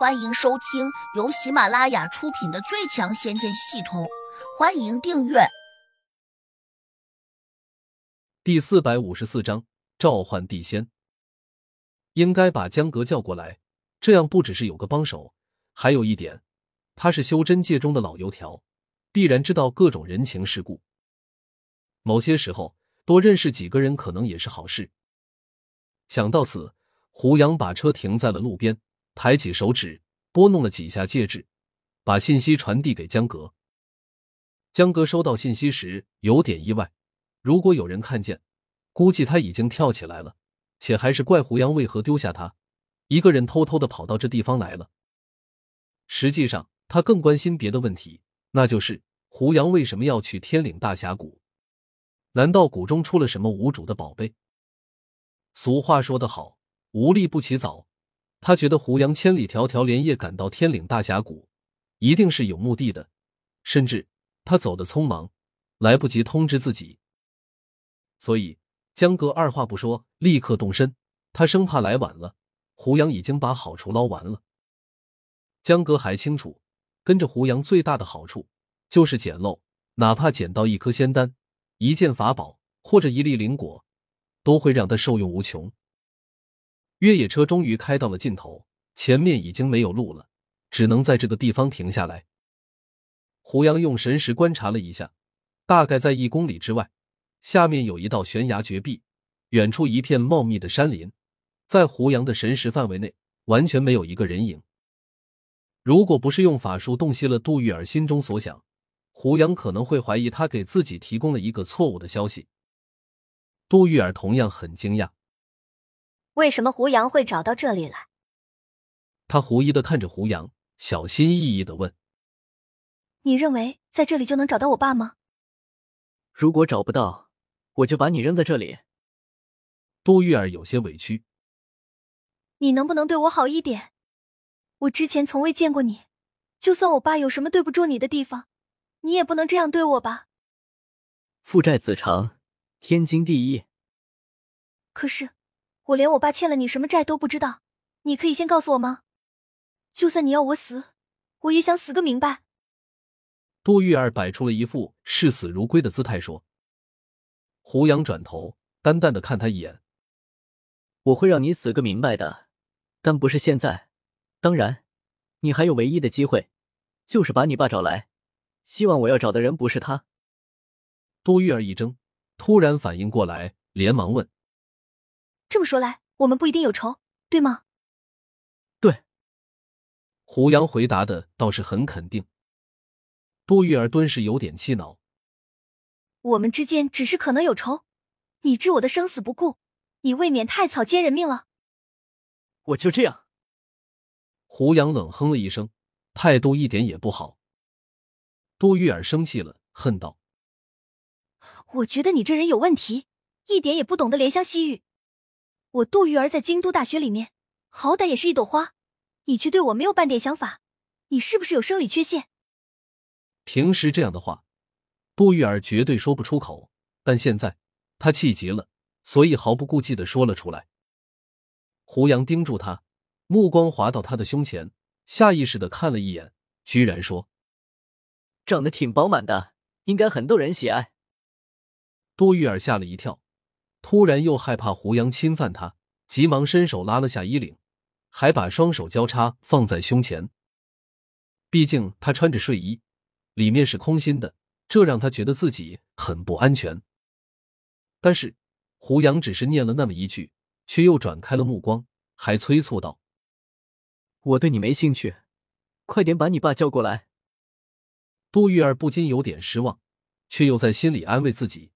欢迎收听由喜马拉雅出品的《最强仙剑系统》，欢迎订阅。第四百五十四章召唤地仙。应该把江阁叫过来，这样不只是有个帮手，还有一点，他是修真界中的老油条，必然知道各种人情世故。某些时候，多认识几个人可能也是好事。想到此，胡杨把车停在了路边。抬起手指，拨弄了几下戒指，把信息传递给江阁。江阁收到信息时有点意外，如果有人看见，估计他已经跳起来了，且还是怪胡杨为何丢下他，一个人偷偷的跑到这地方来了。实际上，他更关心别的问题，那就是胡杨为什么要去天岭大峡谷？难道谷中出了什么无主的宝贝？俗话说得好，无利不起早。他觉得胡杨千里迢迢连夜赶到天岭大峡谷，一定是有目的的，甚至他走的匆忙，来不及通知自己。所以江哥二话不说，立刻动身。他生怕来晚了，胡杨已经把好处捞完了。江哥还清楚，跟着胡杨最大的好处就是捡漏，哪怕捡到一颗仙丹、一件法宝或者一粒灵果，都会让他受用无穷。越野车终于开到了尽头，前面已经没有路了，只能在这个地方停下来。胡杨用神识观察了一下，大概在一公里之外，下面有一道悬崖绝壁，远处一片茂密的山林，在胡杨的神识范围内，完全没有一个人影。如果不是用法术洞悉了杜玉儿心中所想，胡杨可能会怀疑他给自己提供了一个错误的消息。杜玉儿同样很惊讶。为什么胡杨会找到这里来？他狐疑的看着胡杨，小心翼翼的问：“你认为在这里就能找到我爸吗？如果找不到，我就把你扔在这里。”杜玉儿有些委屈：“你能不能对我好一点？我之前从未见过你，就算我爸有什么对不住你的地方，你也不能这样对我吧？”父债子偿，天经地义。可是。我连我爸欠了你什么债都不知道，你可以先告诉我吗？就算你要我死，我也想死个明白。杜玉儿摆出了一副视死如归的姿态说。胡杨转头淡淡的看他一眼：“我会让你死个明白的，但不是现在。当然，你还有唯一的机会，就是把你爸找来。希望我要找的人不是他。”杜玉儿一怔，突然反应过来，连忙问。这么说来，我们不一定有仇，对吗？对。胡杨回答的倒是很肯定。杜玉儿顿时有点气恼。我们之间只是可能有仇，你置我的生死不顾，你未免太草菅人命了。我就这样。胡杨冷哼了一声，态度一点也不好。杜玉儿生气了，恨道：“我觉得你这人有问题，一点也不懂得怜香惜玉。”我杜玉儿在京都大学里面，好歹也是一朵花，你却对我没有半点想法，你是不是有生理缺陷？平时这样的话，杜玉儿绝对说不出口，但现在她气急了，所以毫不顾忌的说了出来。胡杨盯住他，目光滑到他的胸前，下意识的看了一眼，居然说：“长得挺饱满的，应该很逗人喜爱。”杜玉儿吓了一跳。突然又害怕胡杨侵犯他，急忙伸手拉了下衣领，还把双手交叉放在胸前。毕竟他穿着睡衣，里面是空心的，这让他觉得自己很不安全。但是胡杨只是念了那么一句，却又转开了目光，还催促道：“我对你没兴趣，快点把你爸叫过来。”杜玉儿不禁有点失望，却又在心里安慰自己。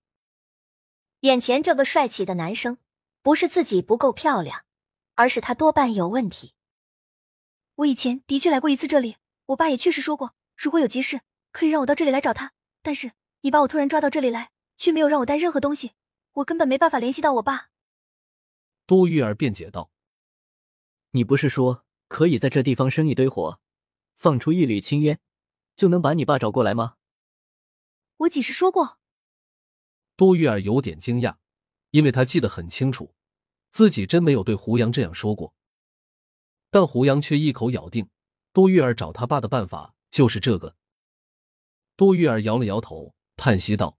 眼前这个帅气的男生，不是自己不够漂亮，而是他多半有问题。我以前的确来过一次这里，我爸也确实说过，如果有急事，可以让我到这里来找他。但是你把我突然抓到这里来，却没有让我带任何东西，我根本没办法联系到我爸。杜玉儿辩解道：“你不是说可以在这地方生一堆火，放出一缕青烟，就能把你爸找过来吗？”我几时说过？杜玉儿有点惊讶，因为她记得很清楚，自己真没有对胡杨这样说过。但胡杨却一口咬定，杜玉儿找他爸的办法就是这个。杜玉儿摇了摇头，叹息道：“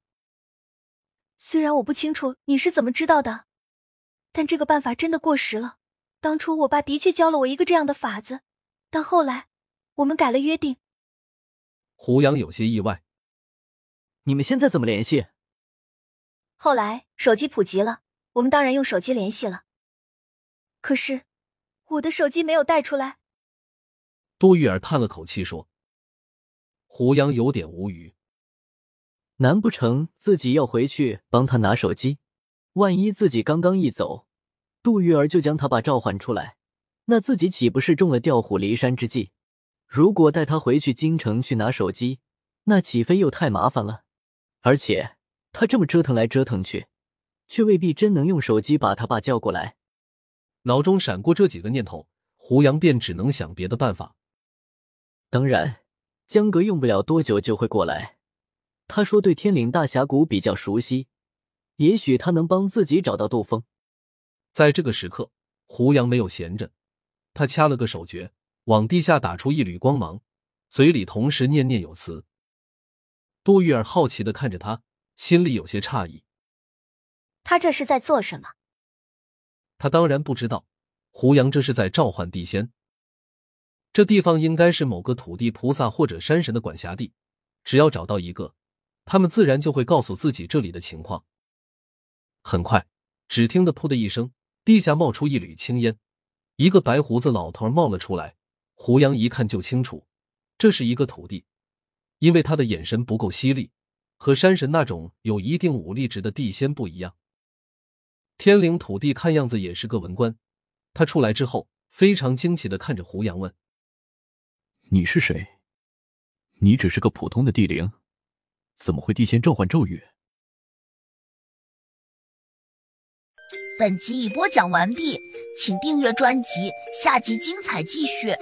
虽然我不清楚你是怎么知道的，但这个办法真的过时了。当初我爸的确教了我一个这样的法子，但后来我们改了约定。”胡杨有些意外：“你们现在怎么联系？”后来手机普及了，我们当然用手机联系了。可是我的手机没有带出来。杜玉儿叹了口气说。胡杨有点无语，难不成自己要回去帮他拿手机？万一自己刚刚一走，杜玉儿就将他爸召唤出来，那自己岂不是中了调虎离山之计？如果带他回去京城去拿手机，那岂非又太麻烦了？而且他这么折腾来折腾去，却未必真能用手机把他爸叫过来。脑中闪过这几个念头，胡杨便只能想别的办法。当然。江阁用不了多久就会过来。他说对天岭大峡谷比较熟悉，也许他能帮自己找到杜峰。在这个时刻，胡杨没有闲着，他掐了个手诀，往地下打出一缕光芒，嘴里同时念念有词。杜玉儿好奇的看着他，心里有些诧异。他这是在做什么？他当然不知道，胡杨这是在召唤地仙。这地方应该是某个土地菩萨或者山神的管辖地，只要找到一个，他们自然就会告诉自己这里的情况。很快，只听得“噗”的一声，地下冒出一缕青烟，一个白胡子老头冒了出来。胡杨一看就清楚，这是一个土地，因为他的眼神不够犀利，和山神那种有一定武力值的地仙不一样。天灵土地看样子也是个文官，他出来之后非常惊奇的看着胡杨问。你是谁？你只是个普通的地灵，怎么会地仙召唤咒语？本集已播讲完毕，请订阅专辑，下集精彩继续。